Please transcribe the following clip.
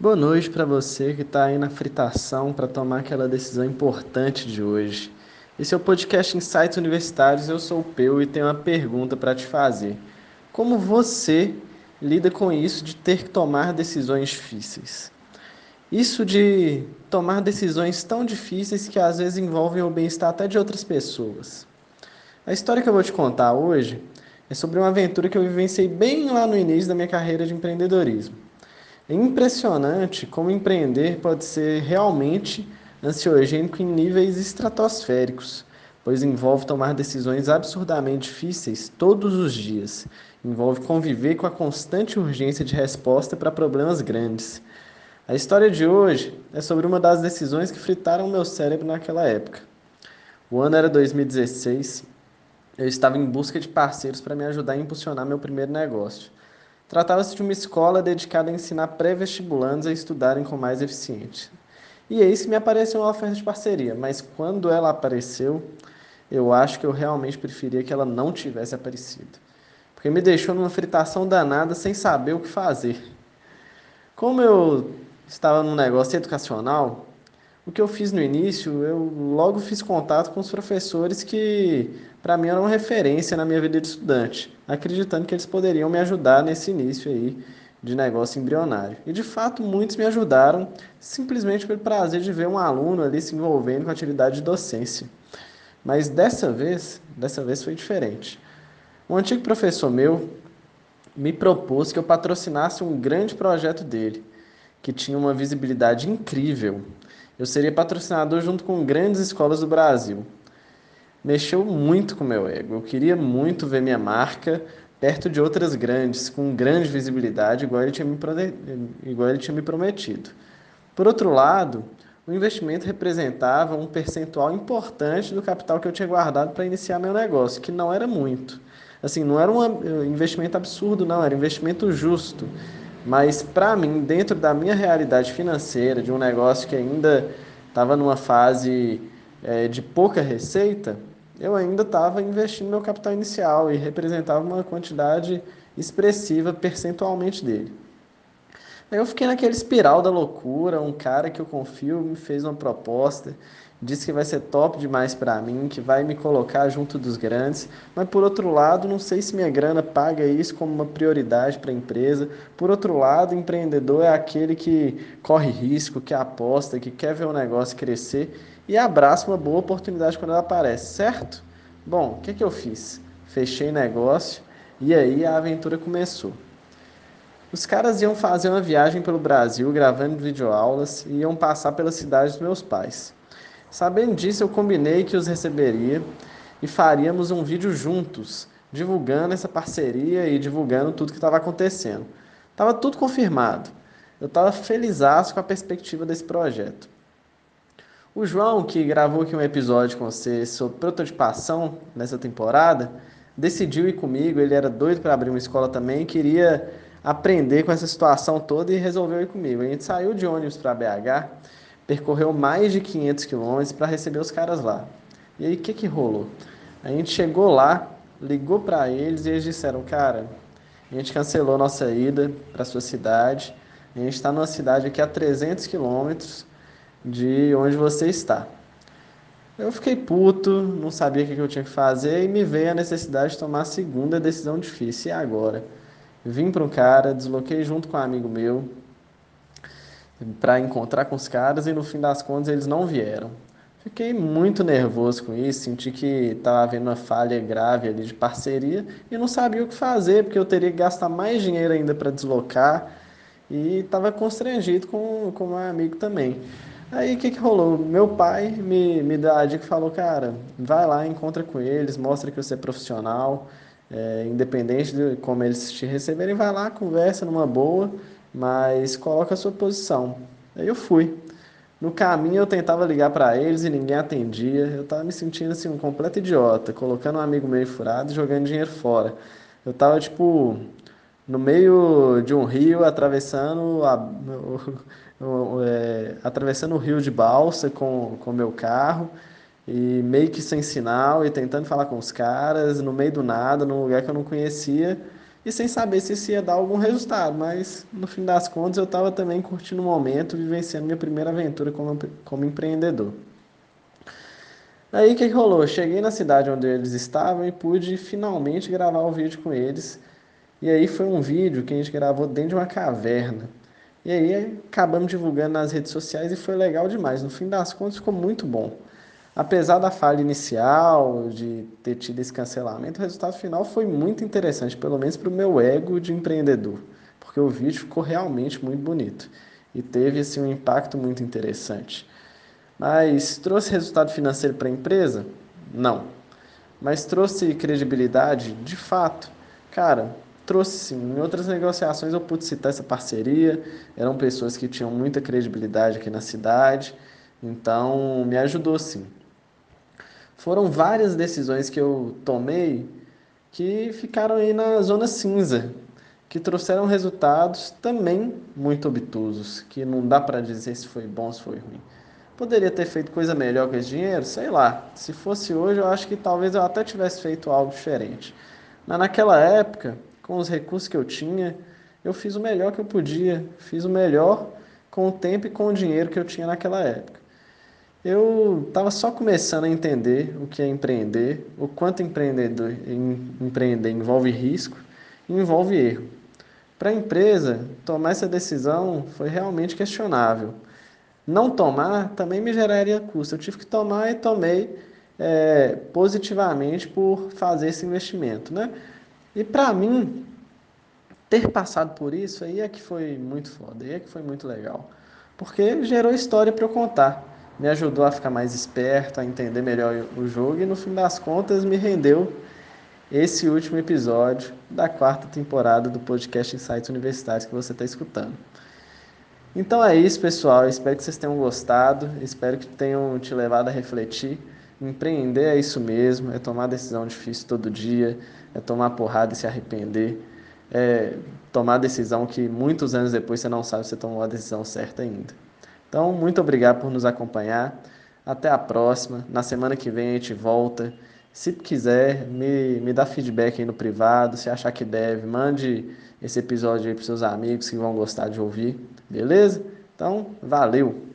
Boa noite para você que está aí na fritação para tomar aquela decisão importante de hoje. Esse é o podcast Insights Universitários. Eu sou o Peu e tenho uma pergunta para te fazer. Como você lida com isso de ter que tomar decisões difíceis? Isso de tomar decisões tão difíceis que às vezes envolvem o bem-estar até de outras pessoas. A história que eu vou te contar hoje é sobre uma aventura que eu vivenciei bem lá no início da minha carreira de empreendedorismo. É impressionante como empreender pode ser realmente ansiogênico em níveis estratosféricos, pois envolve tomar decisões absurdamente difíceis todos os dias. Envolve conviver com a constante urgência de resposta para problemas grandes. A história de hoje é sobre uma das decisões que fritaram meu cérebro naquela época. O ano era 2016. Eu estava em busca de parceiros para me ajudar a impulsionar meu primeiro negócio. Tratava-se de uma escola dedicada a ensinar pré-vestibulandos a estudarem com mais eficiência. E aí me apareceu uma oferta de parceria, mas quando ela apareceu, eu acho que eu realmente preferia que ela não tivesse aparecido. Porque me deixou numa fritação danada sem saber o que fazer. Como eu estava num negócio educacional, o que eu fiz no início, eu logo fiz contato com os professores que, para mim, eram referência na minha vida de estudante, acreditando que eles poderiam me ajudar nesse início aí de negócio embrionário. E de fato, muitos me ajudaram simplesmente pelo prazer de ver um aluno ali se envolvendo com a atividade de docência. Mas dessa vez, dessa vez foi diferente. Um antigo professor meu me propôs que eu patrocinasse um grande projeto dele, que tinha uma visibilidade incrível eu seria patrocinador junto com grandes escolas do Brasil. Mexeu muito com meu ego. Eu queria muito ver minha marca perto de outras grandes, com grande visibilidade, igual ele tinha me, igual ele tinha me prometido. Por outro lado, o investimento representava um percentual importante do capital que eu tinha guardado para iniciar meu negócio, que não era muito. Assim, não era um investimento absurdo, não, era um investimento justo. Mas para mim, dentro da minha realidade financeira, de um negócio que ainda estava numa fase é, de pouca receita, eu ainda estava investindo meu capital inicial e representava uma quantidade expressiva percentualmente dele. Eu fiquei naquele espiral da loucura, um cara que eu confio me fez uma proposta disse que vai ser top demais para mim, que vai me colocar junto dos grandes, mas por outro lado, não sei se minha grana paga isso como uma prioridade para a empresa. Por outro lado, empreendedor é aquele que corre risco, que aposta, que quer ver o negócio crescer e abraça uma boa oportunidade quando ela aparece, certo? Bom, o que, que eu fiz? Fechei negócio e aí a aventura começou. Os caras iam fazer uma viagem pelo Brasil gravando videoaulas e iam passar pela cidade dos meus pais. Sabendo disso, eu combinei que os receberia e faríamos um vídeo juntos, divulgando essa parceria e divulgando tudo que estava acontecendo. Estava tudo confirmado. Eu estava feliz com a perspectiva desse projeto. O João, que gravou aqui um episódio com você sobre prototipação nessa temporada, decidiu ir comigo. Ele era doido para abrir uma escola também, queria aprender com essa situação toda e resolveu ir comigo. A gente saiu de ônibus para BH percorreu mais de 500 quilômetros para receber os caras lá. E aí, o que, que rolou? A gente chegou lá, ligou para eles e eles disseram: Cara, a gente cancelou nossa ida para sua cidade. A gente está numa cidade aqui a 300 quilômetros de onde você está. Eu fiquei puto, não sabia o que eu tinha que fazer e me veio a necessidade de tomar a segunda decisão difícil. E agora? Vim para um cara, desloquei junto com um amigo meu, para encontrar com os caras e no fim das contas eles não vieram. Fiquei muito nervoso com isso, senti que estava havendo uma falha grave ali de parceria e não sabia o que fazer, porque eu teria que gastar mais dinheiro ainda para deslocar e estava constrangido com, com meu amigo também. Aí o que, que rolou? Meu pai me, me dá a dica e falou, cara, vai lá, encontra com eles, mostra que você é profissional, é, independente de como eles te receberem, vai lá, conversa numa boa mas coloca a sua posição. Aí eu fui. No caminho eu tentava ligar para eles e ninguém atendia. Eu estava me sentindo assim um completo idiota, colocando um amigo meio furado e jogando dinheiro fora. Eu estava tipo no meio de um rio, atravessando a, o, o, é, atravessando o rio de balsa com o meu carro e meio que sem sinal e tentando falar com os caras no meio do nada, num lugar que eu não conhecia e sem saber se isso ia dar algum resultado, mas no fim das contas eu estava também curtindo o momento, vivenciando minha primeira aventura como, como empreendedor. Aí o que, que rolou? cheguei na cidade onde eles estavam e pude finalmente gravar o vídeo com eles. E aí foi um vídeo que a gente gravou dentro de uma caverna. E aí acabamos divulgando nas redes sociais e foi legal demais. No fim das contas ficou muito bom. Apesar da falha inicial, de ter tido esse cancelamento, o resultado final foi muito interessante, pelo menos para o meu ego de empreendedor, porque o vídeo ficou realmente muito bonito e teve assim, um impacto muito interessante. Mas trouxe resultado financeiro para a empresa? Não. Mas trouxe credibilidade? De fato. Cara, trouxe sim. Em outras negociações eu pude citar essa parceria, eram pessoas que tinham muita credibilidade aqui na cidade, então me ajudou sim. Foram várias decisões que eu tomei que ficaram aí na zona cinza, que trouxeram resultados também muito obtusos, que não dá para dizer se foi bom ou se foi ruim. Poderia ter feito coisa melhor com esse dinheiro? Sei lá. Se fosse hoje, eu acho que talvez eu até tivesse feito algo diferente. Mas naquela época, com os recursos que eu tinha, eu fiz o melhor que eu podia. Fiz o melhor com o tempo e com o dinheiro que eu tinha naquela época. Eu estava só começando a entender o que é empreender, o quanto empreendedor, empreender envolve risco e envolve erro. Para a empresa, tomar essa decisão foi realmente questionável. Não tomar também me geraria custo. Eu tive que tomar e tomei é, positivamente por fazer esse investimento. Né? E para mim, ter passado por isso aí é que foi muito foda, aí é que foi muito legal. Porque gerou história para eu contar me ajudou a ficar mais esperto, a entender melhor o jogo e no fim das contas me rendeu esse último episódio da quarta temporada do podcast Insights Universitários que você está escutando. Então é isso, pessoal. Espero que vocês tenham gostado. Espero que tenham te levado a refletir. Empreender é isso mesmo, é tomar decisão difícil todo dia, é tomar porrada e se arrepender, é tomar decisão que muitos anos depois você não sabe se tomou a decisão certa ainda. Então, muito obrigado por nos acompanhar. Até a próxima. Na semana que vem a gente volta. Se quiser, me, me dá feedback aí no privado. Se achar que deve, mande esse episódio aí para seus amigos que vão gostar de ouvir. Beleza? Então, valeu!